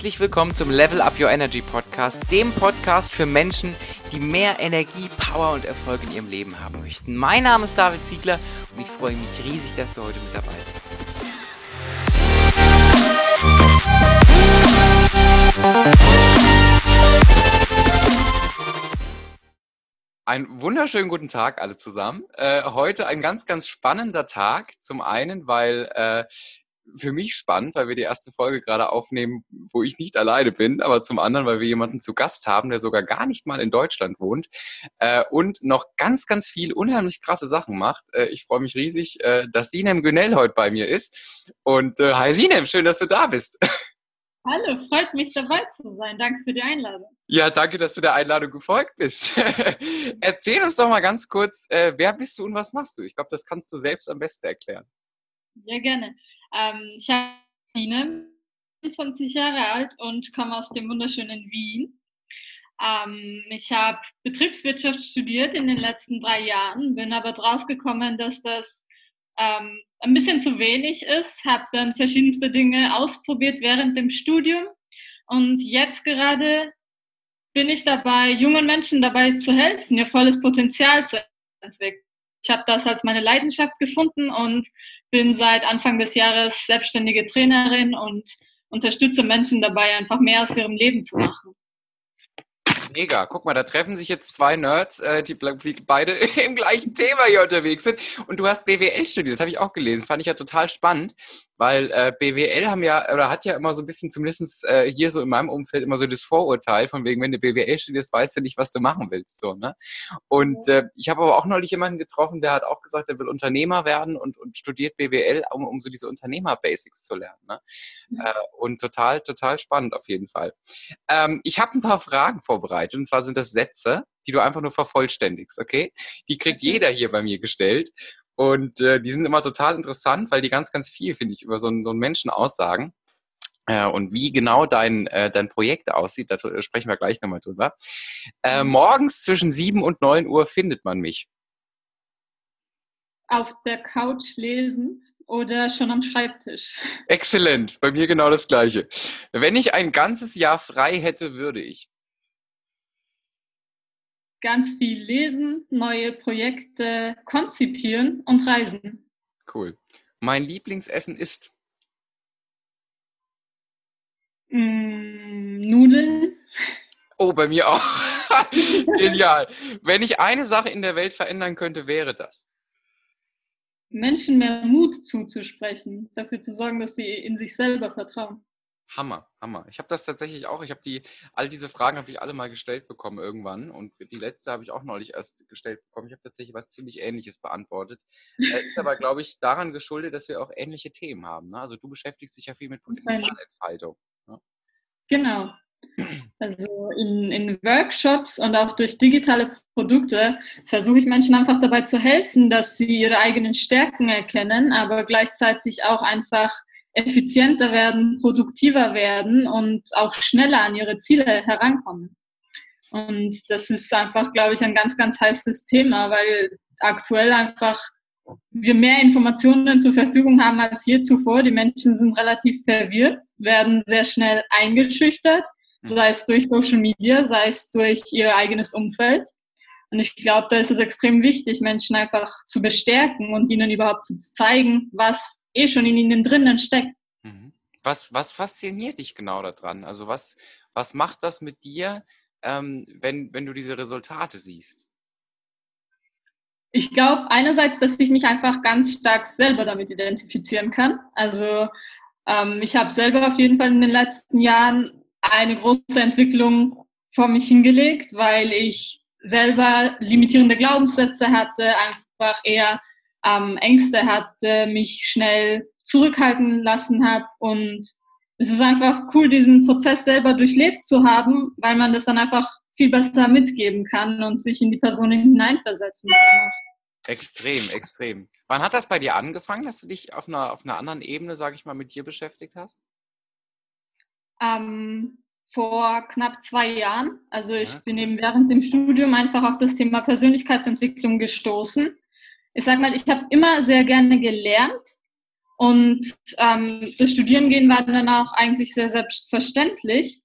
Herzlich willkommen zum Level Up Your Energy Podcast, dem Podcast für Menschen, die mehr Energie, Power und Erfolg in ihrem Leben haben möchten. Mein Name ist David Ziegler und ich freue mich riesig, dass du heute mit dabei bist. Einen wunderschönen guten Tag alle zusammen. Äh, heute ein ganz, ganz spannender Tag. Zum einen, weil äh, für mich spannend, weil wir die erste Folge gerade aufnehmen, wo ich nicht alleine bin, aber zum anderen, weil wir jemanden zu Gast haben, der sogar gar nicht mal in Deutschland wohnt äh, und noch ganz, ganz viel unheimlich krasse Sachen macht. Äh, ich freue mich riesig, äh, dass Sinem Günell heute bei mir ist. Und äh, hi Sinem, schön, dass du da bist. Hallo, freut mich dabei zu sein. Danke für die Einladung. Ja, danke, dass du der Einladung gefolgt bist. Erzähl uns doch mal ganz kurz, äh, wer bist du und was machst du? Ich glaube, das kannst du selbst am besten erklären. Ja, gerne. Ähm, ich bin 20 Jahre alt und komme aus dem wunderschönen Wien. Ähm, ich habe Betriebswirtschaft studiert in den letzten drei Jahren, bin aber draufgekommen, dass das ähm, ein bisschen zu wenig ist, habe dann verschiedenste Dinge ausprobiert während dem Studium und jetzt gerade bin ich dabei, jungen Menschen dabei zu helfen, ihr volles Potenzial zu entwickeln. Ich habe das als meine Leidenschaft gefunden und bin seit Anfang des Jahres selbstständige Trainerin und unterstütze Menschen dabei, einfach mehr aus ihrem Leben zu machen. Mega. Guck mal, da treffen sich jetzt zwei Nerds, äh, die, die, beide im gleichen Thema hier unterwegs sind. Und du hast BWL studiert, das habe ich auch gelesen. Fand ich ja total spannend, weil äh, BWL haben ja, oder hat ja immer so ein bisschen, zumindest äh, hier so in meinem Umfeld, immer so das Vorurteil, von wegen, wenn du BWL studierst, weißt du nicht, was du machen willst. So, ne? Und äh, ich habe aber auch neulich jemanden getroffen, der hat auch gesagt, er will Unternehmer werden und, und studiert BWL, um, um so diese Unternehmer-Basics zu lernen. Ne? Mhm. Äh, und total, total spannend auf jeden Fall. Ähm, ich habe ein paar Fragen vorbereitet. Und zwar sind das Sätze, die du einfach nur vervollständigst, okay? Die kriegt jeder hier bei mir gestellt. Und äh, die sind immer total interessant, weil die ganz, ganz viel, finde ich, über so einen, so einen Menschen aussagen. Äh, und wie genau dein, äh, dein Projekt aussieht, da sprechen wir gleich nochmal drüber. Äh, mhm. morgens zwischen sieben und neun Uhr findet man mich. Auf der Couch lesend oder schon am Schreibtisch? Exzellent, bei mir genau das gleiche. Wenn ich ein ganzes Jahr frei hätte, würde ich ganz viel lesen, neue Projekte konzipieren und reisen. Cool. Mein Lieblingsessen ist? Mm, Nudeln. Oh, bei mir auch. Genial. Wenn ich eine Sache in der Welt verändern könnte, wäre das. Menschen mehr Mut zuzusprechen, dafür zu sorgen, dass sie in sich selber vertrauen. Hammer, Hammer. Ich habe das tatsächlich auch. Ich habe die, all diese Fragen habe ich alle mal gestellt bekommen irgendwann und die letzte habe ich auch neulich erst gestellt bekommen. Ich habe tatsächlich was ziemlich Ähnliches beantwortet. Äh, ist aber, glaube ich, daran geschuldet, dass wir auch ähnliche Themen haben. Ne? Also du beschäftigst dich ja viel mit Potenzialentfaltung. Ne? Genau. Also in, in Workshops und auch durch digitale Produkte versuche ich Menschen einfach dabei zu helfen, dass sie ihre eigenen Stärken erkennen, aber gleichzeitig auch einfach effizienter werden, produktiver werden und auch schneller an ihre Ziele herankommen. Und das ist einfach, glaube ich, ein ganz, ganz heißes Thema, weil aktuell einfach wir mehr Informationen zur Verfügung haben als je zuvor. Die Menschen sind relativ verwirrt, werden sehr schnell eingeschüchtert, sei es durch Social Media, sei es durch ihr eigenes Umfeld. Und ich glaube, da ist es extrem wichtig, Menschen einfach zu bestärken und ihnen überhaupt zu zeigen, was eh schon in ihnen drinnen steckt. Mhm. Was, was fasziniert dich genau daran? Also was, was macht das mit dir, ähm, wenn, wenn du diese Resultate siehst? Ich glaube einerseits, dass ich mich einfach ganz stark selber damit identifizieren kann. Also ähm, ich habe selber auf jeden Fall in den letzten Jahren eine große Entwicklung vor mich hingelegt, weil ich selber limitierende Glaubenssätze hatte, einfach eher ähm, Ängste hatte, mich schnell zurückhalten lassen habe. Und es ist einfach cool, diesen Prozess selber durchlebt zu haben, weil man das dann einfach viel besser mitgeben kann und sich in die Person hineinversetzen kann. Extrem, extrem. Wann hat das bei dir angefangen, dass du dich auf einer, auf einer anderen Ebene, sage ich mal, mit dir beschäftigt hast? Ähm, vor knapp zwei Jahren. Also ich ja. bin eben während dem Studium einfach auf das Thema Persönlichkeitsentwicklung gestoßen ich sag mal, ich habe immer sehr gerne gelernt Und ähm, das Studierengehen war dann auch eigentlich sehr selbstverständlich.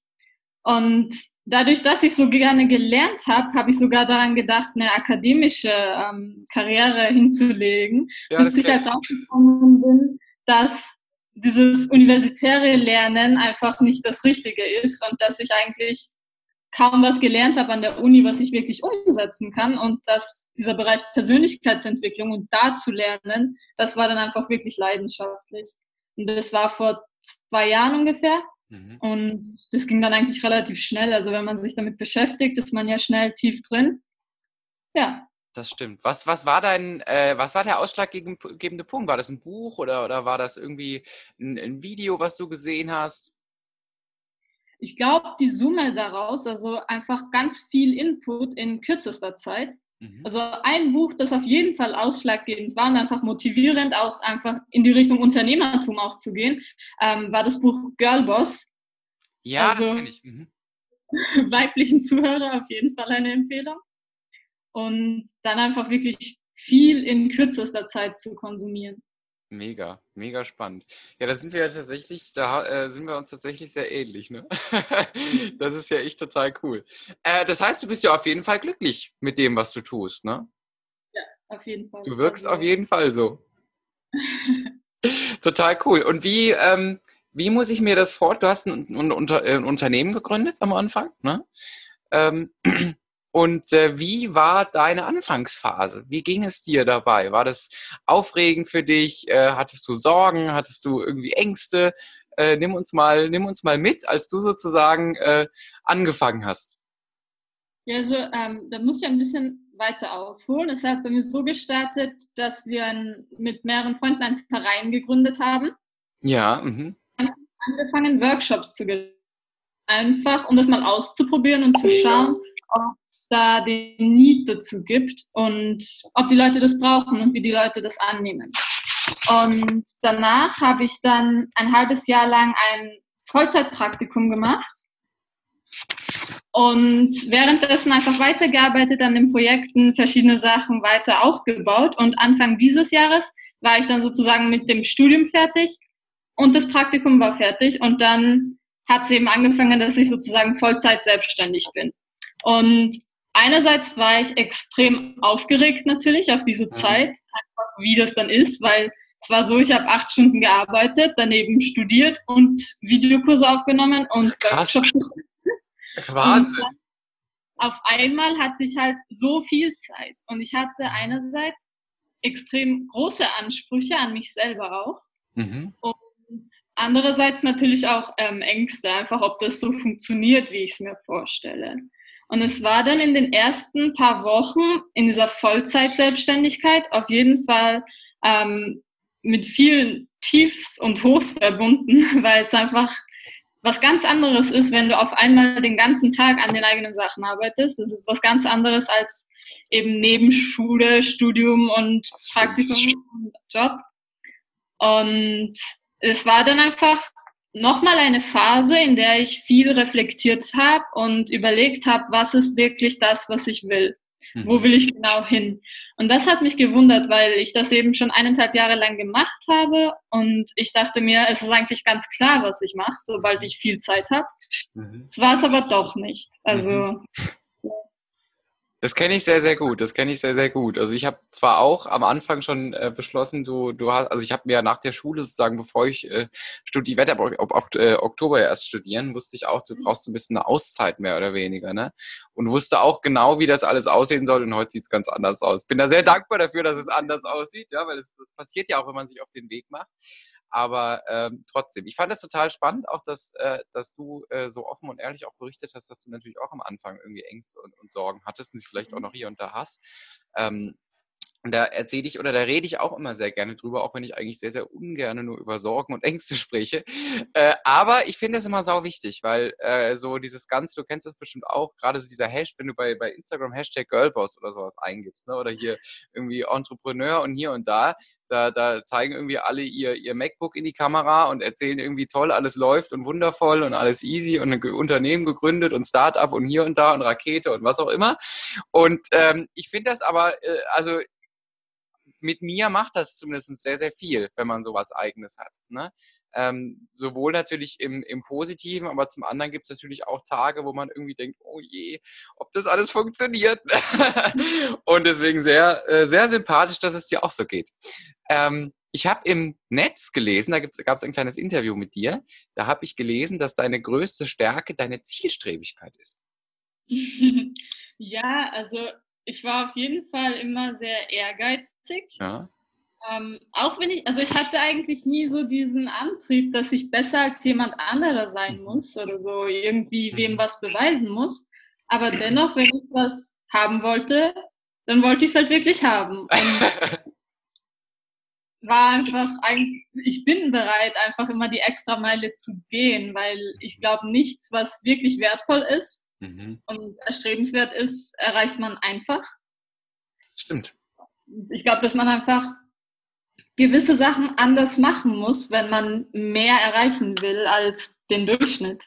Und dadurch, dass ich so gerne gelernt habe, habe ich sogar daran gedacht, eine akademische ähm, Karriere hinzulegen, ja, bis ich halt draufgekommen bin, dass dieses universitäre Lernen einfach nicht das Richtige ist und dass ich eigentlich kaum was gelernt habe an der Uni, was ich wirklich umsetzen kann und dass dieser Bereich Persönlichkeitsentwicklung und da zu lernen, das war dann einfach wirklich leidenschaftlich. Und das war vor zwei Jahren ungefähr. Mhm. Und das ging dann eigentlich relativ schnell. Also wenn man sich damit beschäftigt, ist man ja schnell tief drin. Ja. Das stimmt. Was, was war dein, äh, was war der ausschlaggebende Punkt? War das ein Buch oder, oder war das irgendwie ein, ein Video, was du gesehen hast? Ich glaube, die Summe daraus, also einfach ganz viel Input in kürzester Zeit. Mhm. Also ein Buch, das auf jeden Fall ausschlaggebend war und einfach motivierend, auch einfach in die Richtung Unternehmertum auch zu gehen, ähm, war das Buch Girlboss. Ja, also, das kenne ich. Mhm. weiblichen Zuhörer auf jeden Fall eine Empfehlung. Und dann einfach wirklich viel in kürzester Zeit zu konsumieren. Mega, mega spannend. Ja, da sind wir ja tatsächlich, da äh, sind wir uns tatsächlich sehr ähnlich, ne? das ist ja echt total cool. Äh, das heißt, du bist ja auf jeden Fall glücklich mit dem, was du tust, ne? Ja, auf jeden Fall. Du wirkst also, auf jeden Fall so. total cool. Und wie, ähm, wie muss ich mir das vor? Du hast ein, ein, ein Unternehmen gegründet am Anfang, ne? Ähm, und äh, wie war deine Anfangsphase? Wie ging es dir dabei? War das aufregend für dich? Äh, hattest du Sorgen? Hattest du irgendwie Ängste? Äh, nimm uns mal, nimm uns mal mit, als du sozusagen äh, angefangen hast. Ja, also ähm, da muss ich ein bisschen weiter ausholen. Es hat bei mir so gestartet, dass wir ein, mit mehreren Freunden einen Verein gegründet haben. Ja. Mhm. Angefangen Workshops zu geben. Einfach, um das mal auszuprobieren und zu schauen, ob da den Need dazu gibt und ob die Leute das brauchen und wie die Leute das annehmen. Und danach habe ich dann ein halbes Jahr lang ein Vollzeitpraktikum gemacht und währenddessen einfach weitergearbeitet an den Projekten, verschiedene Sachen weiter aufgebaut. Und Anfang dieses Jahres war ich dann sozusagen mit dem Studium fertig und das Praktikum war fertig. Und dann hat es eben angefangen, dass ich sozusagen Vollzeit selbstständig bin. Und einerseits war ich extrem aufgeregt natürlich auf diese mhm. Zeit, einfach wie das dann ist, weil es war so, ich habe acht Stunden gearbeitet, daneben studiert und Videokurse aufgenommen und Krass. Wahnsinn. Und auf einmal hatte ich halt so viel Zeit und ich hatte einerseits extrem große Ansprüche an mich selber auch mhm. und andererseits natürlich auch ähm, Ängste, einfach ob das so funktioniert, wie ich es mir vorstelle. Und es war dann in den ersten paar Wochen in dieser Vollzeit-Selbstständigkeit auf jeden Fall ähm, mit vielen Tiefs und Hochs verbunden, weil es einfach was ganz anderes ist, wenn du auf einmal den ganzen Tag an den eigenen Sachen arbeitest. Das ist was ganz anderes als eben neben Schule, Studium und Praktikum und Job. Und es war dann einfach nochmal eine Phase, in der ich viel reflektiert habe und überlegt habe, was ist wirklich das, was ich will. Mhm. Wo will ich genau hin? Und das hat mich gewundert, weil ich das eben schon eineinhalb Jahre lang gemacht habe und ich dachte mir, es ist eigentlich ganz klar, was ich mache, sobald ich viel Zeit habe. Mhm. Das war es aber doch nicht. Also mhm. Das kenne ich sehr, sehr gut. Das kenne ich sehr, sehr gut. Also ich habe zwar auch am Anfang schon äh, beschlossen, du, du hast, also ich habe mir nach der Schule sozusagen, bevor ich äh, studiere, werde aber ob, ob, äh, Oktober erst studieren, wusste ich auch, du brauchst ein bisschen eine Auszeit mehr oder weniger, ne? Und wusste auch genau, wie das alles aussehen soll. Und heute sieht es ganz anders aus. Bin da sehr dankbar dafür, dass es anders aussieht, ja, weil das, das passiert ja auch, wenn man sich auf den Weg macht. Aber ähm, trotzdem, ich fand das total spannend, auch dass, äh, dass du äh, so offen und ehrlich auch berichtet hast, dass du natürlich auch am Anfang irgendwie Ängste und, und Sorgen hattest und sie vielleicht auch mhm. noch hier und da hast. Ähm, da erzähle ich oder da rede ich auch immer sehr gerne drüber, auch wenn ich eigentlich sehr, sehr ungern nur über Sorgen und Ängste spreche. Äh, aber ich finde es immer sau wichtig, weil äh, so dieses Ganze, du kennst das bestimmt auch, gerade so dieser Hashtag, wenn du bei, bei Instagram Hashtag Girlboss oder sowas eingibst, ne? oder hier irgendwie Entrepreneur und hier und da, da, da zeigen irgendwie alle ihr, ihr MacBook in die Kamera und erzählen irgendwie toll, alles läuft und wundervoll und alles easy und ein Unternehmen gegründet und Startup und hier und da und Rakete und was auch immer. Und ähm, ich finde das aber, äh, also mit mir macht das zumindest sehr, sehr viel, wenn man sowas Eigenes hat. Ne? Ähm, sowohl natürlich im, im Positiven, aber zum anderen gibt es natürlich auch Tage, wo man irgendwie denkt, oh je, ob das alles funktioniert. und deswegen sehr, äh, sehr sympathisch, dass es dir auch so geht. Ähm, ich habe im Netz gelesen, da gab es ein kleines Interview mit dir, da habe ich gelesen, dass deine größte Stärke deine Zielstrebigkeit ist. ja, also ich war auf jeden Fall immer sehr ehrgeizig. Ja. Ähm, auch wenn ich, also ich hatte eigentlich nie so diesen Antrieb, dass ich besser als jemand anderer sein mhm. muss oder so irgendwie wem mhm. was beweisen muss. Aber dennoch, wenn ich was haben wollte, dann wollte ich es halt wirklich haben. Und war einfach, ich bin bereit, einfach immer die extra Meile zu gehen, weil ich glaube, nichts, was wirklich wertvoll ist mhm. und erstrebenswert ist, erreicht man einfach. Stimmt. Ich glaube, dass man einfach gewisse Sachen anders machen muss, wenn man mehr erreichen will als den Durchschnitt.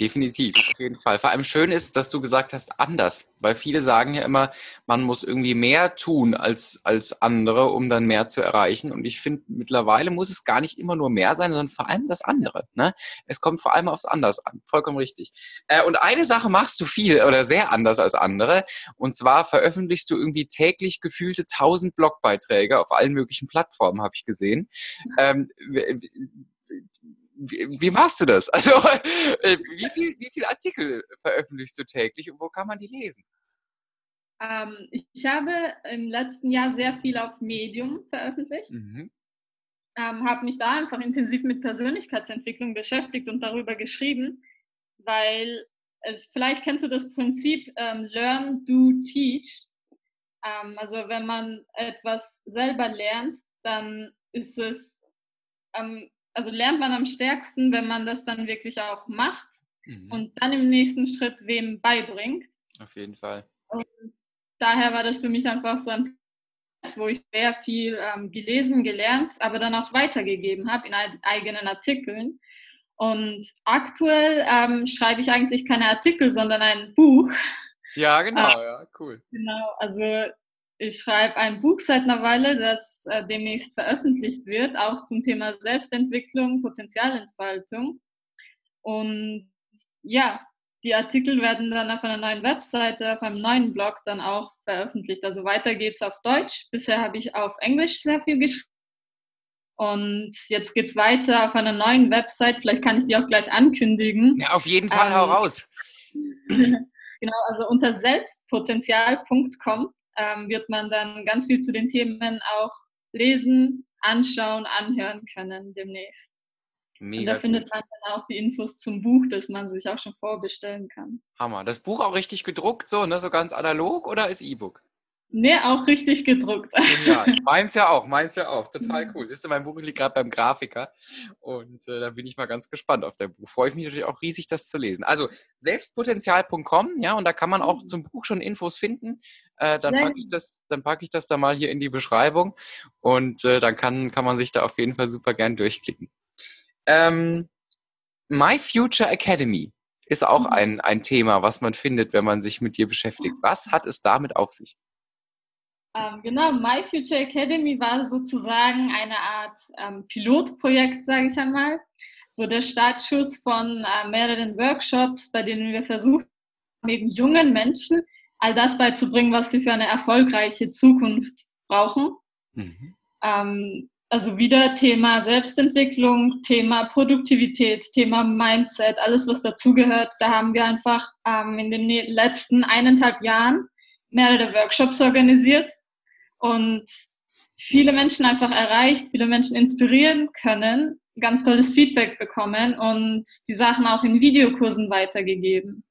Definitiv, auf jeden Fall. Vor allem schön ist, dass du gesagt hast, anders. Weil viele sagen ja immer, man muss irgendwie mehr tun als, als andere, um dann mehr zu erreichen. Und ich finde, mittlerweile muss es gar nicht immer nur mehr sein, sondern vor allem das andere. Ne? Es kommt vor allem aufs Anders an. Vollkommen richtig. Äh, und eine Sache machst du viel oder sehr anders als andere. Und zwar veröffentlichst du irgendwie täglich gefühlte 1000 Blogbeiträge auf allen möglichen Plattformen, habe ich gesehen. Ähm, wie, wie, machst du das? Also, äh, wie viele wie viel Artikel veröffentlichst du täglich und wo kann man die lesen? Ähm, ich habe im letzten Jahr sehr viel auf Medium veröffentlicht. Mhm. Ähm, habe mich da einfach intensiv mit Persönlichkeitsentwicklung beschäftigt und darüber geschrieben, weil es, vielleicht kennst du das Prinzip ähm, Learn, Do, Teach. Ähm, also wenn man etwas selber lernt, dann ist es ähm, also lernt man am stärksten, wenn man das dann wirklich auch macht mhm. und dann im nächsten Schritt wem beibringt. Auf jeden Fall. Und daher war das für mich einfach so ein Prozess, wo ich sehr viel ähm, gelesen, gelernt, aber dann auch weitergegeben habe in eigenen Artikeln. Und aktuell ähm, schreibe ich eigentlich keine Artikel, sondern ein Buch. Ja, genau, äh, ja, cool. Genau, also ich schreibe ein Buch seit einer Weile, das äh, demnächst veröffentlicht wird, auch zum Thema Selbstentwicklung, Potenzialentfaltung. Und ja, die Artikel werden dann auf einer neuen Webseite, auf einem neuen Blog dann auch veröffentlicht. Also weiter geht's auf Deutsch. Bisher habe ich auf Englisch sehr viel geschrieben. Und jetzt geht's weiter auf einer neuen Website. Vielleicht kann ich die auch gleich ankündigen. Ja, auf jeden Fall, ähm, hau raus. genau, also unter selbstpotenzial.com ähm, wird man dann ganz viel zu den Themen auch lesen, anschauen, anhören können demnächst. Mega und da findet man dann auch die Infos zum Buch, das man sich auch schon vorbestellen kann. Hammer. Das Buch auch richtig gedruckt, so, ne? So ganz analog oder ist E-Book? Nee, auch richtig gedruckt. Ja, meins ja auch, meins ja auch. Total cool. Siehst du, mein Buch liegt gerade beim Grafiker und äh, da bin ich mal ganz gespannt auf dein Buch. Freue ich mich natürlich auch riesig, das zu lesen. Also selbstpotenzial.com, ja, und da kann man auch mhm. zum Buch schon Infos finden. Äh, dann packe ich das, dann packe ich das da mal hier in die Beschreibung und äh, dann kann, kann man sich da auf jeden Fall super gern durchklicken. Ähm, My Future Academy ist auch mhm. ein, ein Thema, was man findet, wenn man sich mit dir beschäftigt. Was hat es damit auf sich? Ähm, genau, My Future Academy war sozusagen eine Art ähm, Pilotprojekt, sage ich einmal. So der Startschuss von äh, mehreren Workshops, bei denen wir versucht haben, eben jungen Menschen all das beizubringen, was sie für eine erfolgreiche Zukunft brauchen. Mhm. Ähm, also wieder Thema Selbstentwicklung, Thema Produktivität, Thema Mindset, alles was dazugehört. Da haben wir einfach ähm, in den letzten eineinhalb Jahren mehrere Workshops organisiert und viele Menschen einfach erreicht, viele Menschen inspirieren können, ganz tolles Feedback bekommen und die Sachen auch in Videokursen weitergegeben.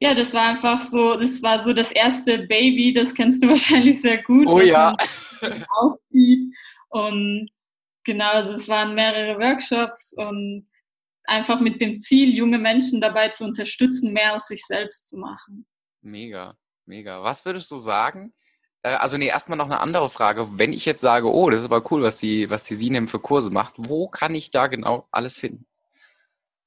Ja, das war einfach so, das war so das erste Baby, das kennst du wahrscheinlich sehr gut. Oh ja. Aufzieht. Und genau, also es waren mehrere Workshops und einfach mit dem Ziel, junge Menschen dabei zu unterstützen, mehr aus sich selbst zu machen. Mega. Mega. Was würdest du sagen? Äh, also nee, erstmal noch eine andere Frage. Wenn ich jetzt sage, oh, das ist aber cool, was die, was die Sinem für Kurse macht, wo kann ich da genau alles finden?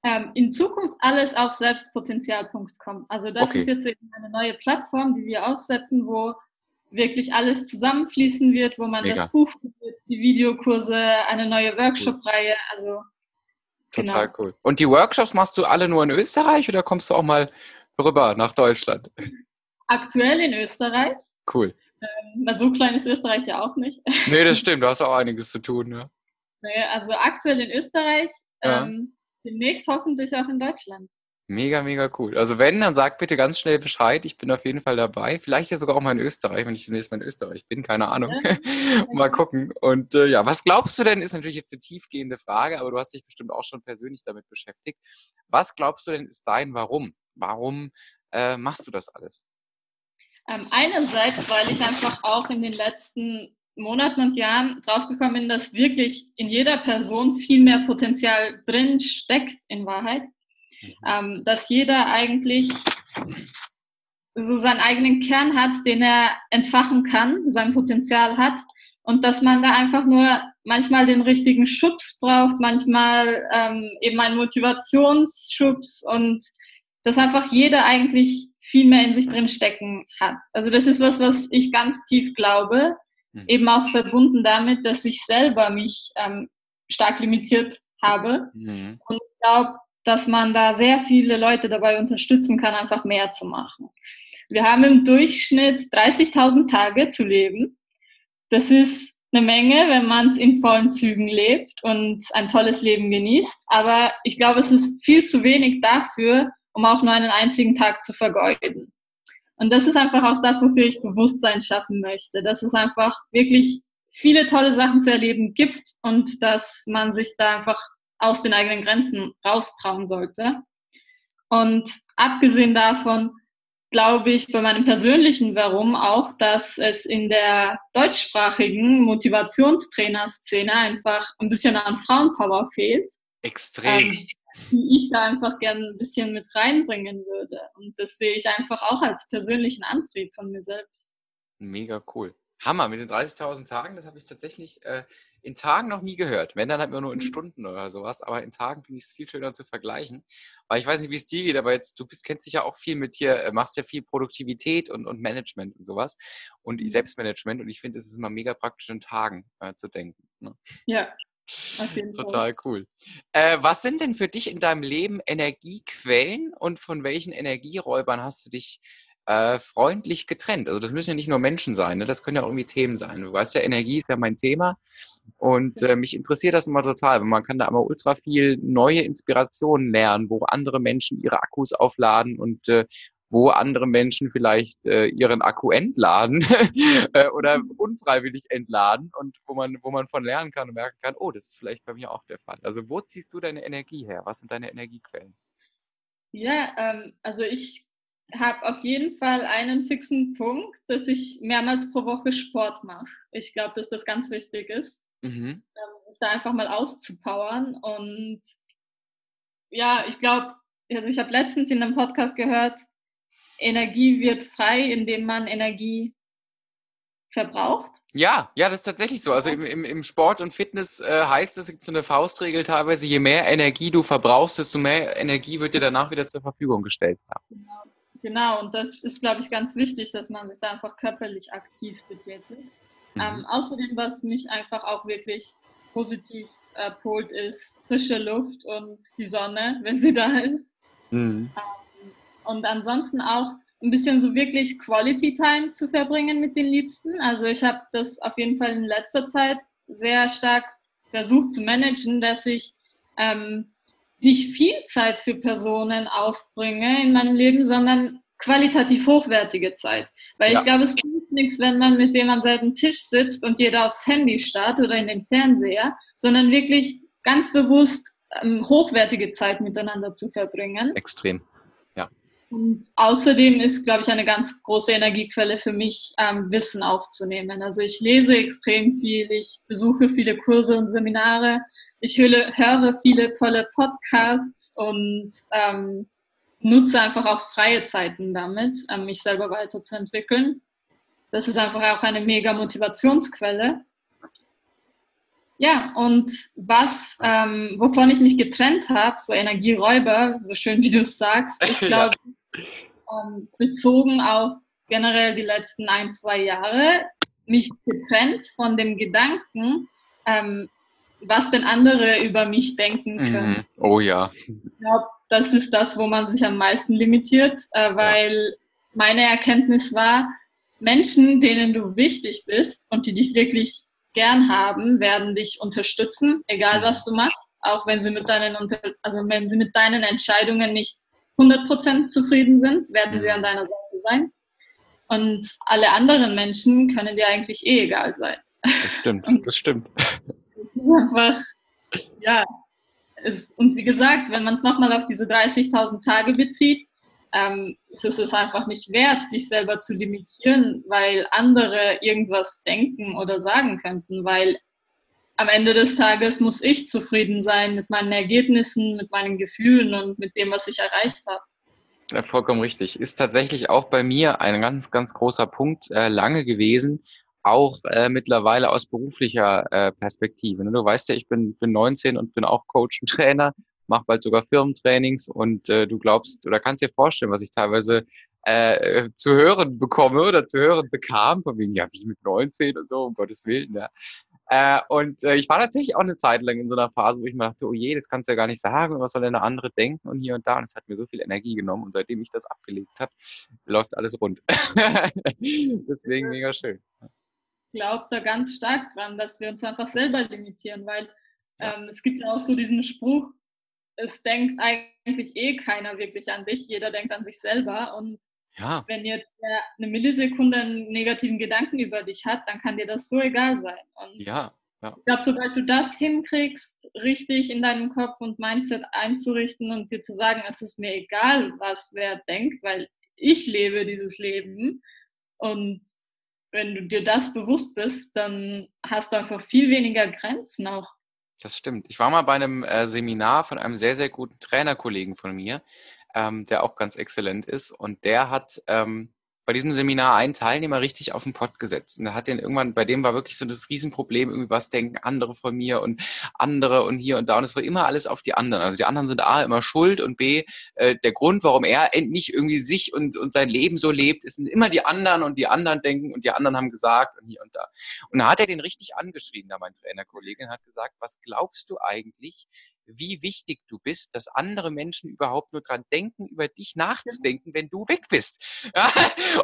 Ähm, in Zukunft alles auf selbstpotenzial.com. Also das okay. ist jetzt eine neue Plattform, die wir aufsetzen, wo wirklich alles zusammenfließen wird, wo man Mega. das Buch, die Videokurse, eine neue Workshop-Reihe, also Total genau. cool. Und die Workshops machst du alle nur in Österreich oder kommst du auch mal rüber nach Deutschland? Aktuell in Österreich. Cool. Ähm, so klein ist Österreich ja auch nicht. Nee, das stimmt, du hast auch einiges zu tun, ja. Nee, also aktuell in Österreich, ja. ähm, demnächst hoffentlich auch in Deutschland. Mega, mega cool. Also wenn, dann sag bitte ganz schnell Bescheid. Ich bin auf jeden Fall dabei. Vielleicht ja sogar auch mal in Österreich, wenn ich demnächst mal in Österreich bin. Keine Ahnung. Ja. mal gucken. Und äh, ja, was glaubst du denn, ist natürlich jetzt eine tiefgehende Frage, aber du hast dich bestimmt auch schon persönlich damit beschäftigt. Was glaubst du denn, ist dein Warum? Warum äh, machst du das alles? Ähm, einerseits, weil ich einfach auch in den letzten Monaten und Jahren draufgekommen bin, dass wirklich in jeder Person viel mehr Potenzial drin steckt in Wahrheit Mhm. ähm, dass jeder eigentlich so seinen eigenen Kern hat, den er entfachen kann, sein Potenzial hat und dass man da einfach nur manchmal den richtigen Schubs braucht, manchmal ähm, eben einen Motivationsschubs und dass einfach jeder eigentlich viel mehr in sich drin stecken hat. Also das ist was, was ich ganz tief glaube, mhm. eben auch verbunden damit, dass ich selber mich ähm, stark limitiert habe. Mhm. Und ich glaube, dass man da sehr viele Leute dabei unterstützen kann, einfach mehr zu machen. Wir haben im Durchschnitt 30.000 Tage zu leben. Das ist eine Menge, wenn man es in vollen Zügen lebt und ein tolles Leben genießt. Aber ich glaube, es ist viel zu wenig dafür, um auch nur einen einzigen Tag zu vergeuden. Und das ist einfach auch das, wofür ich Bewusstsein schaffen möchte, dass es einfach wirklich viele tolle Sachen zu erleben gibt und dass man sich da einfach aus den eigenen Grenzen raustrauen sollte. Und abgesehen davon glaube ich bei meinem persönlichen Warum auch, dass es in der deutschsprachigen Motivationstrainer-Szene einfach ein bisschen an Frauenpower fehlt. Extrem. Ähm, die ich da einfach gerne ein bisschen mit reinbringen würde. Und das sehe ich einfach auch als persönlichen Antrieb von mir selbst. Mega cool. Hammer, mit den 30.000 Tagen, das habe ich tatsächlich äh, in Tagen noch nie gehört. Wenn, dann hat man nur in mhm. Stunden oder sowas. Aber in Tagen finde ich es viel schöner zu vergleichen. Weil ich weiß nicht, wie es dir geht, aber jetzt, du bist, kennst dich ja auch viel mit hier, äh, machst ja viel Produktivität und, und Management und sowas. Und mhm. Selbstmanagement. Und ich finde, es ist immer mega praktisch, in Tagen äh, zu denken. Ne? Ja. Total cool. Äh, was sind denn für dich in deinem Leben Energiequellen und von welchen Energieräubern hast du dich äh, freundlich getrennt. Also das müssen ja nicht nur Menschen sein, ne? das können ja auch irgendwie Themen sein. Du weißt ja, Energie ist ja mein Thema und äh, mich interessiert das immer total, weil man kann da immer ultra viel neue Inspirationen lernen, wo andere Menschen ihre Akkus aufladen und äh, wo andere Menschen vielleicht äh, ihren Akku entladen äh, oder unfreiwillig entladen und wo man, wo man von lernen kann und merken kann, oh, das ist vielleicht bei mir auch der Fall. Also wo ziehst du deine Energie her? Was sind deine Energiequellen? Ja, ähm, also ich habe auf jeden Fall einen fixen Punkt, dass ich mehrmals pro Woche Sport mache. Ich glaube, dass das ganz wichtig ist, mhm. Ähm, sich da einfach mal auszupowern. Und ja, ich glaube, also ich habe letztens in einem Podcast gehört, Energie wird frei, indem man Energie verbraucht. Ja, ja, das ist tatsächlich so. Also im, im, im Sport und Fitness äh, heißt es, es gibt so eine Faustregel teilweise, je mehr Energie du verbrauchst, desto mehr Energie wird dir danach wieder zur Verfügung gestellt. Ja. Genau. Genau, und das ist, glaube ich, ganz wichtig, dass man sich da einfach körperlich aktiv betätigt. Mhm. Ähm, außerdem, was mich einfach auch wirklich positiv äh, polt, ist frische Luft und die Sonne, wenn sie da ist. Mhm. Ähm, und ansonsten auch ein bisschen so wirklich Quality Time zu verbringen mit den Liebsten. Also ich habe das auf jeden Fall in letzter Zeit sehr stark versucht zu managen, dass ich ähm, nicht viel Zeit für Personen aufbringe in meinem Leben, sondern qualitativ hochwertige Zeit. Weil ja. ich glaube, es bringt nichts, wenn man mit wem am selben Tisch sitzt und jeder aufs Handy starrt oder in den Fernseher, sondern wirklich ganz bewusst ähm, hochwertige Zeit miteinander zu verbringen. Extrem. Und außerdem ist, glaube ich, eine ganz große Energiequelle für mich, ähm, Wissen aufzunehmen. Also ich lese extrem viel, ich besuche viele Kurse und Seminare, ich höre, höre viele tolle Podcasts und ähm, nutze einfach auch freie Zeiten damit, ähm, mich selber weiterzuentwickeln. Das ist einfach auch eine mega Motivationsquelle. Ja, und was, ähm, wovon ich mich getrennt habe, so Energieräuber, so schön wie du es sagst, ich glaube, ähm, bezogen auf generell die letzten ein, zwei Jahre mich getrennt von dem Gedanken, ähm, was denn andere über mich denken mhm. können. Oh ja. Ich glaube, das ist das, wo man sich am meisten limitiert, äh, weil meine Erkenntnis war, Menschen, denen du wichtig bist und die dich wirklich gern haben, werden dich unterstützen, egal was du machst, auch wenn sie mit deinen, also wenn sie mit deinen Entscheidungen nicht 100% zufrieden sind, werden sie an deiner Seite sein. Und alle anderen Menschen können dir eigentlich eh egal sein. Das stimmt, das stimmt. Einfach, ja. Es, und wie gesagt, wenn man es nochmal auf diese 30.000 Tage bezieht, ähm, ist es einfach nicht wert, dich selber zu limitieren, weil andere irgendwas denken oder sagen könnten, weil am Ende des Tages muss ich zufrieden sein mit meinen Ergebnissen, mit meinen Gefühlen und mit dem, was ich erreicht habe. Ja, vollkommen richtig. Ist tatsächlich auch bei mir ein ganz, ganz großer Punkt äh, lange gewesen, auch äh, mittlerweile aus beruflicher äh, Perspektive. Ne? Du weißt ja, ich bin, bin 19 und bin auch Coach und Trainer mache bald sogar Firmentrainings und äh, du glaubst oder kannst dir vorstellen, was ich teilweise äh, zu hören bekomme oder zu hören bekam, von wegen, ja, wie mit 19 und so, um Gottes Willen, ja. Äh, und äh, ich war tatsächlich auch eine Zeit lang in so einer Phase, wo ich mir dachte, oh je, das kannst du ja gar nicht sagen, was soll denn der andere denken und hier und da. Und es hat mir so viel Energie genommen und seitdem ich das abgelegt habe, läuft alles rund. Deswegen mega schön. Ich glaube da ganz stark dran, dass wir uns einfach selber limitieren, weil ähm, es gibt ja auch so diesen Spruch, es denkt eigentlich eh keiner wirklich an dich, jeder denkt an sich selber. Und ja. wenn jetzt eine Millisekunde einen negativen Gedanken über dich hat, dann kann dir das so egal sein. Und ja. ja. Ich glaube, sobald du das hinkriegst, richtig in deinem Kopf und Mindset einzurichten und dir zu sagen, es ist mir egal, was wer denkt, weil ich lebe dieses Leben und wenn du dir das bewusst bist, dann hast du einfach viel weniger Grenzen auch das stimmt. Ich war mal bei einem äh, Seminar von einem sehr, sehr guten Trainerkollegen von mir, ähm, der auch ganz exzellent ist. Und der hat ähm, bei diesem Seminar einen Teilnehmer richtig auf den Pott gesetzt. Und er hat den irgendwann, bei dem war wirklich so das Riesenproblem, irgendwie was denken andere von mir und andere und hier und da. Und es war immer alles auf die anderen. Also die anderen sind A, immer schuld und B, äh, der Grund, warum er nicht irgendwie sich und, und sein Leben so lebt, ist immer die anderen und die anderen denken und die anderen haben gesagt und hier und da. Und da hat er den richtig angeschrieben, da mein Trainerkollege, hat gesagt, was glaubst du eigentlich, wie wichtig du bist, dass andere Menschen überhaupt nur dran denken, über dich nachzudenken, wenn du weg bist. Ja?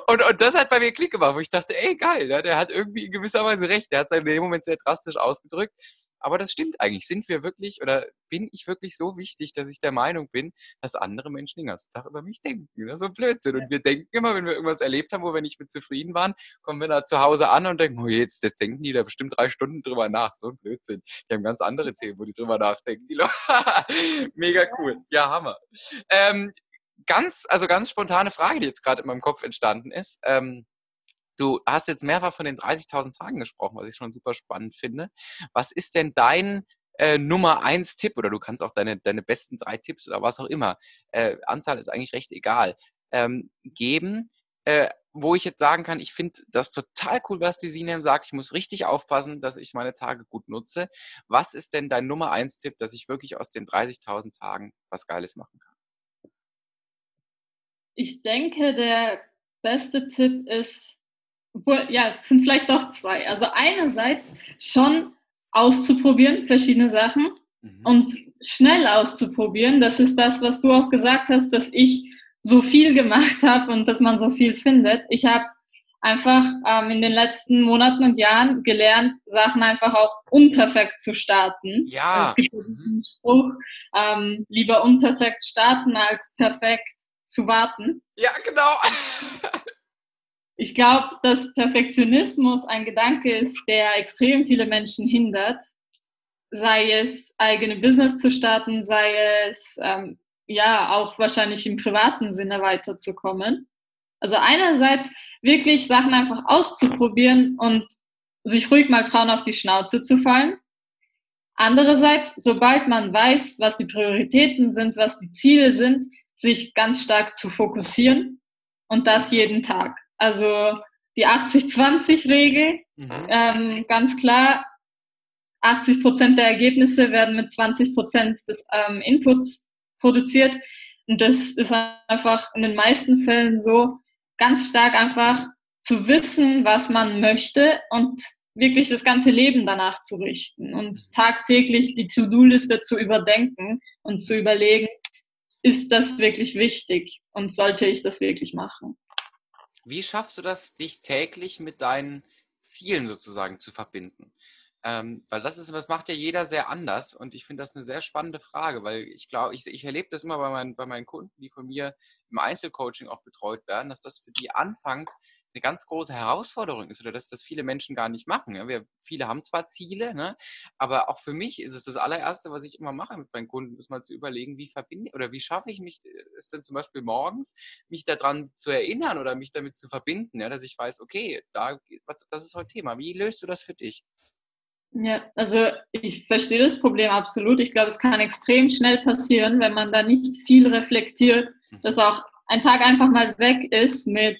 Und, und das hat bei mir Klick gemacht, wo ich dachte, ey, geil, ja, der hat irgendwie in gewisser Weise recht. Der hat es in dem Moment sehr drastisch ausgedrückt. Aber das stimmt eigentlich. Sind wir wirklich oder bin ich wirklich so wichtig, dass ich der Meinung bin, dass andere Menschen den ganzen Tag über mich denken? Das ist so Blödsinn. Und wir denken immer, wenn wir irgendwas erlebt haben, wo wir nicht mit zufrieden waren, kommen wir da zu Hause an und denken, oh jetzt, das denken die da bestimmt drei Stunden drüber nach. So ein Blödsinn. Die haben ganz andere Themen, wo die drüber nachdenken. Die Mega cool. Ja, Hammer. Ähm, ganz, also ganz spontane Frage, die jetzt gerade in meinem Kopf entstanden ist. Ähm, Du hast jetzt mehrfach von den 30.000 Tagen gesprochen, was ich schon super spannend finde. Was ist denn dein äh, Nummer eins Tipp oder du kannst auch deine, deine besten drei Tipps oder was auch immer, äh, Anzahl ist eigentlich recht egal, ähm, geben, äh, wo ich jetzt sagen kann, ich finde das total cool, was die Sinem sagt. Ich muss richtig aufpassen, dass ich meine Tage gut nutze. Was ist denn dein Nummer eins Tipp, dass ich wirklich aus den 30.000 Tagen was Geiles machen kann? Ich denke, der beste Tipp ist, ja, es sind vielleicht doch zwei. Also einerseits schon auszuprobieren, verschiedene Sachen mhm. und schnell auszuprobieren. Das ist das, was du auch gesagt hast, dass ich so viel gemacht habe und dass man so viel findet. Ich habe einfach ähm, in den letzten Monaten und Jahren gelernt, Sachen einfach auch unperfekt zu starten. Ja. Es gibt einen Spruch, ähm, lieber unperfekt starten als perfekt zu warten. Ja, genau. Ich glaube, dass Perfektionismus ein Gedanke ist, der extrem viele Menschen hindert, sei es eigene Business zu starten, sei es ähm, ja auch wahrscheinlich im privaten Sinne weiterzukommen. Also einerseits wirklich Sachen einfach auszuprobieren und sich ruhig mal trauen, auf die Schnauze zu fallen. Andererseits, sobald man weiß, was die Prioritäten sind, was die Ziele sind, sich ganz stark zu fokussieren und das jeden Tag. Also die 80-20-Regel, mhm. ähm, ganz klar, 80 Prozent der Ergebnisse werden mit 20 Prozent des ähm, Inputs produziert. Und das ist einfach in den meisten Fällen so, ganz stark einfach zu wissen, was man möchte und wirklich das ganze Leben danach zu richten und tagtäglich die To-Do-Liste zu überdenken und zu überlegen, ist das wirklich wichtig und sollte ich das wirklich machen? Wie schaffst du das, dich täglich mit deinen Zielen sozusagen zu verbinden? Ähm, weil das ist, das macht ja jeder sehr anders und ich finde das eine sehr spannende Frage, weil ich glaube, ich, ich erlebe das immer bei meinen, bei meinen Kunden, die von mir im Einzelcoaching auch betreut werden, dass das für die anfangs eine ganz große Herausforderung ist oder dass das viele Menschen gar nicht machen. Ja, wir, viele haben zwar Ziele, ne, aber auch für mich ist es das allererste, was ich immer mache mit meinen Kunden, ist mal zu überlegen, wie verbinde oder wie schaffe ich mich, es denn zum Beispiel morgens, mich daran zu erinnern oder mich damit zu verbinden, ja, dass ich weiß, okay, da, das ist heute Thema. Wie löst du das für dich? Ja, also ich verstehe das Problem absolut. Ich glaube, es kann extrem schnell passieren, wenn man da nicht viel reflektiert, mhm. dass auch ein Tag einfach mal weg ist mit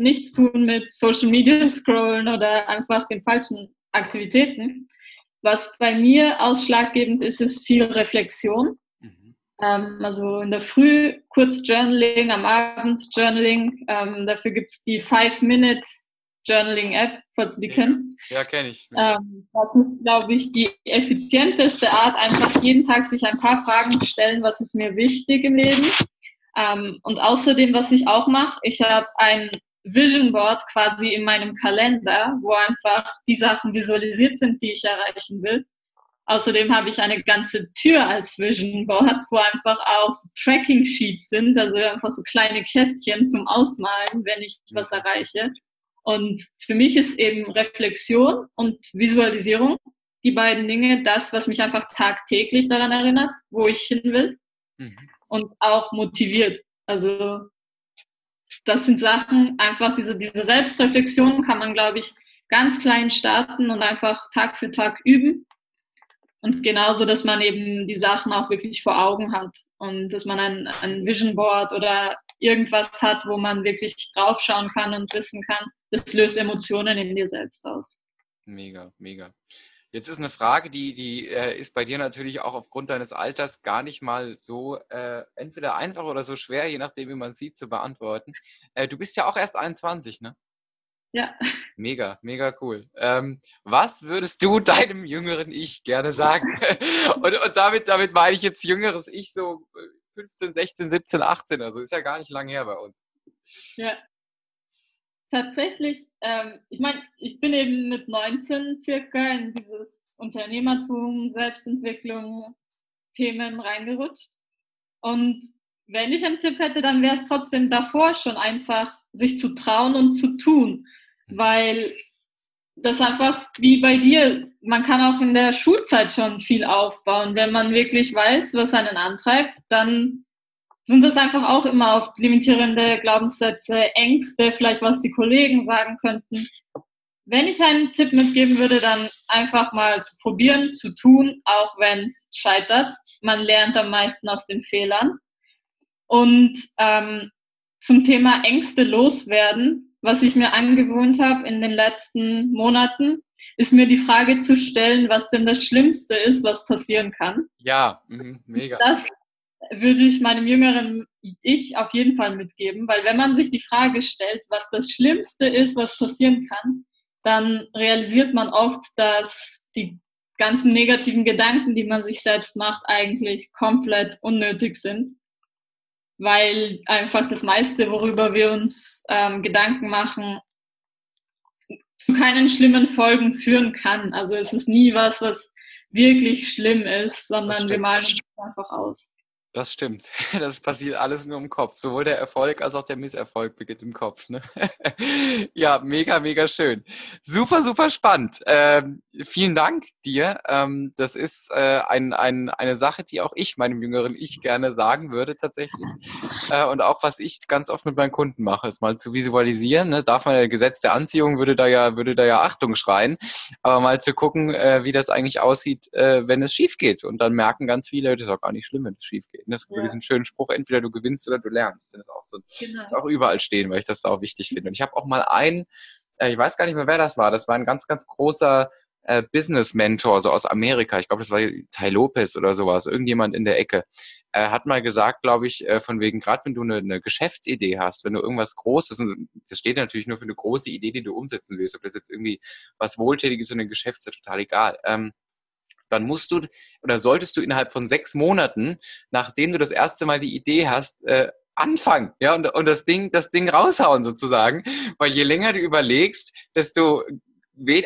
nichts tun mit Social Media scrollen oder einfach den falschen Aktivitäten. Was bei mir ausschlaggebend ist, ist viel Reflexion. Mhm. Ähm, also in der Früh kurz Journaling, am Abend Journaling. Ähm, dafür gibt es die Five-Minute Journaling-App, falls du die ja. kennst. Ja, kenne ich. Ähm, das ist, glaube ich, die effizienteste Art, einfach jeden Tag sich ein paar Fragen stellen, was ist mir wichtig im Leben. Ähm, und außerdem, was ich auch mache, ich habe ein Vision Board quasi in meinem Kalender, wo einfach die Sachen visualisiert sind, die ich erreichen will. Außerdem habe ich eine ganze Tür als Vision Board, wo einfach auch so Tracking Sheets sind, also einfach so kleine Kästchen zum Ausmalen, wenn ich was erreiche. Und für mich ist eben Reflexion und Visualisierung die beiden Dinge das, was mich einfach tagtäglich daran erinnert, wo ich hin will mhm. und auch motiviert. Also das sind Sachen, einfach diese, diese Selbstreflexion kann man, glaube ich, ganz klein starten und einfach Tag für Tag üben. Und genauso, dass man eben die Sachen auch wirklich vor Augen hat und dass man ein, ein Vision Board oder irgendwas hat, wo man wirklich draufschauen kann und wissen kann, das löst Emotionen in dir selbst aus. Mega, mega. Jetzt ist eine Frage, die, die äh, ist bei dir natürlich auch aufgrund deines Alters gar nicht mal so äh, entweder einfach oder so schwer, je nachdem, wie man sieht, zu beantworten. Äh, du bist ja auch erst 21, ne? Ja. Mega, mega cool. Ähm, was würdest du deinem jüngeren Ich gerne sagen? und, und damit, damit meine ich jetzt jüngeres Ich, so 15, 16, 17, 18, also ist ja gar nicht lange her bei uns. Ja, tatsächlich, ähm, ich meine, ich bin eben mit 19 circa in dieses Unternehmertum, Selbstentwicklung, Themen reingerutscht. Und wenn ich einen Tipp hätte, dann wäre es trotzdem davor schon einfach, sich zu trauen und zu tun. Weil das einfach wie bei dir, man kann auch in der Schulzeit schon viel aufbauen. Wenn man wirklich weiß, was einen antreibt, dann sind das einfach auch immer oft limitierende Glaubenssätze, Ängste, vielleicht was die Kollegen sagen könnten. Wenn ich einen Tipp mitgeben würde, dann einfach mal zu probieren, zu tun, auch wenn es scheitert. Man lernt am meisten aus den Fehlern. Und ähm, zum Thema Ängste loswerden, was ich mir angewohnt habe in den letzten Monaten, ist mir die Frage zu stellen, was denn das Schlimmste ist, was passieren kann. Ja, mhm, mega. Das würde ich meinem jüngeren Ich auf jeden Fall mitgeben, weil wenn man sich die Frage stellt, was das Schlimmste ist, was passieren kann, dann realisiert man oft, dass die ganzen negativen Gedanken, die man sich selbst macht, eigentlich komplett unnötig sind, weil einfach das meiste, worüber wir uns ähm, Gedanken machen, zu keinen schlimmen Folgen führen kann. Also es ist nie was, was wirklich schlimm ist, sondern wir malen es einfach aus. Das stimmt. Das passiert alles nur im Kopf. Sowohl der Erfolg als auch der Misserfolg beginnt im Kopf. Ne? ja, mega, mega schön. Super, super spannend. Ähm, vielen Dank dir. Ähm, das ist äh, ein, ein, eine Sache, die auch ich meinem jüngeren Ich gerne sagen würde tatsächlich. Äh, und auch was ich ganz oft mit meinen Kunden mache, ist mal zu visualisieren. Ne? Darf man, Gesetz der Anziehung würde da ja, würde da ja Achtung schreien. Aber mal zu gucken, äh, wie das eigentlich aussieht, äh, wenn es schief geht. Und dann merken ganz viele, das ist auch gar nicht schlimm, wenn es schief geht. Das ja. diesen schönen Spruch, entweder du gewinnst oder du lernst. Das ist auch so, genau. ist auch überall stehen, weil ich das auch wichtig finde. Und ich habe auch mal einen, äh, ich weiß gar nicht mehr, wer das war, das war ein ganz, ganz großer äh, Business Mentor, so aus Amerika, ich glaube, das war Tai Lopez oder sowas, irgendjemand in der Ecke, äh, hat mal gesagt, glaube ich, äh, von wegen, gerade wenn du eine, eine Geschäftsidee hast, wenn du irgendwas Großes, und das steht natürlich nur für eine große Idee, die du umsetzen willst, ob das jetzt irgendwie was Wohltätiges oder ein Geschäft ist, total egal. Ähm, dann musst du oder solltest du innerhalb von sechs Monaten, nachdem du das erste Mal die Idee hast, äh, anfangen, ja, und, und das Ding, das Ding raushauen sozusagen, weil je länger du überlegst, desto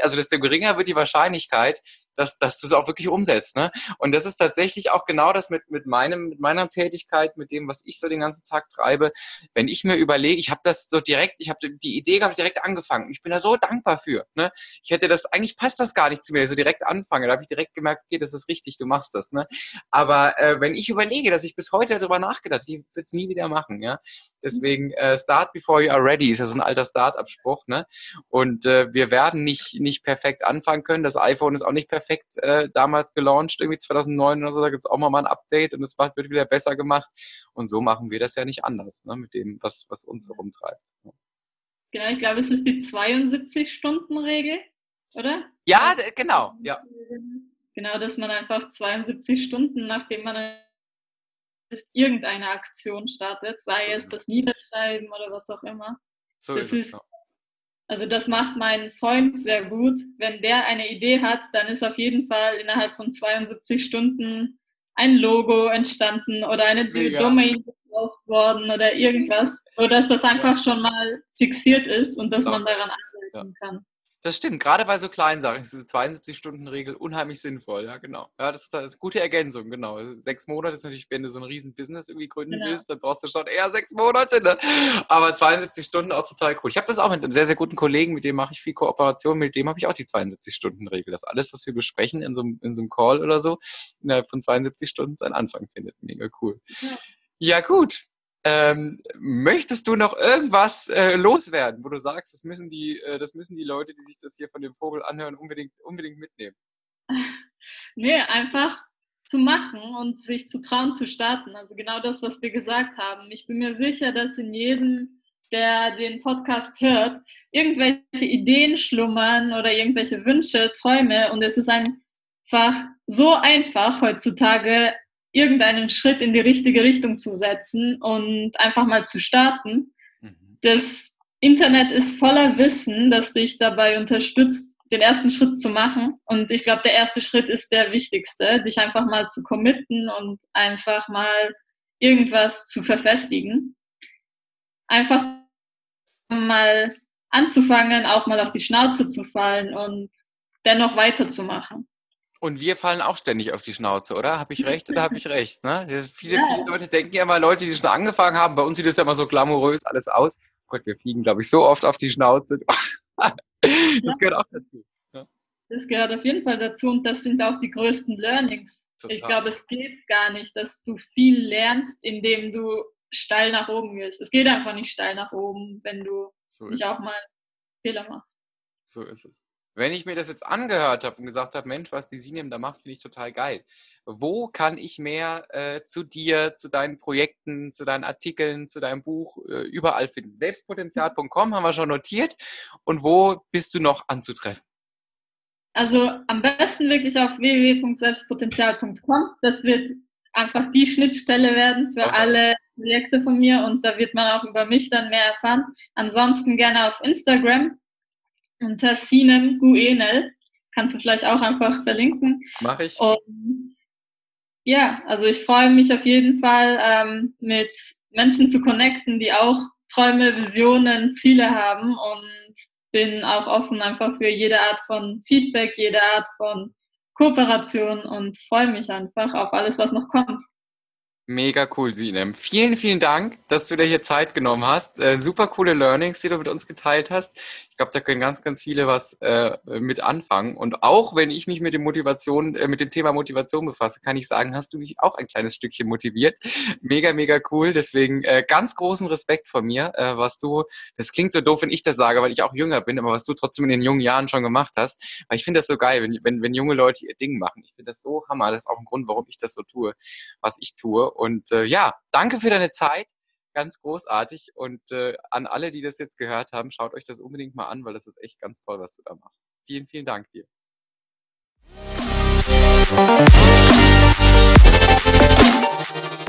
also desto geringer wird die Wahrscheinlichkeit, dass, dass du es auch wirklich umsetzt. Ne? Und das ist tatsächlich auch genau das mit, mit, meinem, mit meiner Tätigkeit, mit dem, was ich so den ganzen Tag treibe. Wenn ich mir überlege, ich habe das so direkt, ich habe die Idee gehabt, direkt angefangen. Ich bin da so dankbar für. Ne? Ich hätte das, eigentlich passt das gar nicht zu mir, so direkt anfange. Da habe ich direkt gemerkt, okay, das ist richtig, du machst das. Ne? Aber äh, wenn ich überlege, dass ich bis heute darüber nachgedacht habe, ich würde es nie wieder machen. Ja? Deswegen äh, start before you are ready ist ja so ein alter Start-up-Spruch. Ne? Und äh, wir werden nicht, nicht perfekt anfangen können. Das iPhone ist auch nicht perfekt perfekt äh, damals gelauncht, irgendwie 2009 oder so. Da gibt es auch mal ein Update und es wird wieder besser gemacht. Und so machen wir das ja nicht anders, ne, mit dem, was, was uns herumtreibt. Genau, ich glaube, es ist die 72-Stunden-Regel, oder? Ja, genau, ja. Genau, dass man einfach 72 Stunden, nachdem man irgendeine Aktion startet, sei so es das Niederschreiben oder was auch immer. So das ist, ist also das macht mein Freund sehr gut. Wenn der eine Idee hat, dann ist auf jeden Fall innerhalb von 72 Stunden ein Logo entstanden oder eine Mega. Domain gekauft worden oder irgendwas, sodass das einfach schon mal fixiert ist und dass man daran arbeiten ja. kann. Das stimmt, gerade bei so kleinen Sachen ist diese 72-Stunden-Regel unheimlich sinnvoll, ja, genau. Ja, das ist, das ist eine gute Ergänzung, genau. Sechs Monate ist natürlich, wenn du so ein riesen Business irgendwie gründen genau. willst, dann brauchst du schon eher sechs Monate, ne? Aber 72 Stunden auch total cool. Ich habe das auch mit einem sehr, sehr guten Kollegen, mit dem mache ich viel Kooperation, mit dem habe ich auch die 72-Stunden-Regel, dass alles, was wir besprechen in so, einem, in so einem Call oder so, innerhalb von 72 Stunden seinen Anfang findet. Mega cool. Ja, ja gut. Ähm, möchtest du noch irgendwas äh, loswerden, wo du sagst, das müssen die, äh, das müssen die Leute, die sich das hier von dem Vogel anhören, unbedingt, unbedingt mitnehmen? nee, einfach zu machen und sich zu trauen zu starten. Also genau das, was wir gesagt haben. Ich bin mir sicher, dass in jedem, der den Podcast hört, irgendwelche Ideen schlummern oder irgendwelche Wünsche, Träume. Und es ist einfach so einfach heutzutage irgendeinen Schritt in die richtige Richtung zu setzen und einfach mal zu starten. Mhm. Das Internet ist voller Wissen, das dich dabei unterstützt, den ersten Schritt zu machen. Und ich glaube, der erste Schritt ist der wichtigste, dich einfach mal zu committen und einfach mal irgendwas zu verfestigen. Einfach mal anzufangen, auch mal auf die Schnauze zu fallen und dennoch weiterzumachen. Und wir fallen auch ständig auf die Schnauze, oder? Habe ich recht oder habe ich recht? Ne? Viele, viele Leute denken ja immer, Leute, die schon angefangen haben, bei uns sieht das ja immer so glamourös alles aus. Oh Gott, wir fliegen, glaube ich, so oft auf die Schnauze. das ja. gehört auch dazu. Ja. Das gehört auf jeden Fall dazu und das sind auch die größten Learnings. Total. Ich glaube, es geht gar nicht, dass du viel lernst, indem du steil nach oben gehst. Es geht einfach nicht steil nach oben, wenn du so nicht auch mal Fehler machst. So ist es. Wenn ich mir das jetzt angehört habe und gesagt habe, Mensch, was die Sinem da macht, finde ich total geil. Wo kann ich mehr äh, zu dir, zu deinen Projekten, zu deinen Artikeln, zu deinem Buch äh, überall finden? Selbstpotenzial.com haben wir schon notiert. Und wo bist du noch anzutreffen? Also am besten wirklich auf www.selbstpotenzial.com. Das wird einfach die Schnittstelle werden für okay. alle Projekte von mir und da wird man auch über mich dann mehr erfahren. Ansonsten gerne auf Instagram unter Sinem Guenel. Kannst du vielleicht auch einfach verlinken. Mach ich. Und ja, also ich freue mich auf jeden Fall, ähm, mit Menschen zu connecten, die auch Träume, Visionen, Ziele haben und bin auch offen einfach für jede Art von Feedback, jede Art von Kooperation und freue mich einfach auf alles, was noch kommt. Mega cool, Sinem. Vielen, vielen Dank, dass du dir hier Zeit genommen hast. Äh, super coole Learnings, die du mit uns geteilt hast. Ich glaube, da können ganz, ganz viele was äh, mit anfangen. Und auch wenn ich mich mit dem Motivation, äh, mit dem Thema Motivation befasse, kann ich sagen, hast du mich auch ein kleines Stückchen motiviert. Mega, mega cool. Deswegen äh, ganz großen Respekt von mir, äh, was du, das klingt so doof, wenn ich das sage, weil ich auch jünger bin, aber was du trotzdem in den jungen Jahren schon gemacht hast. Weil ich finde das so geil, wenn, wenn, wenn junge Leute ihr Ding machen. Ich finde das so hammer. Das ist auch ein Grund, warum ich das so tue, was ich tue. Und äh, ja, danke für deine Zeit. Ganz großartig. Und äh, an alle, die das jetzt gehört haben, schaut euch das unbedingt mal an, weil das ist echt ganz toll, was du da machst. Vielen, vielen Dank dir.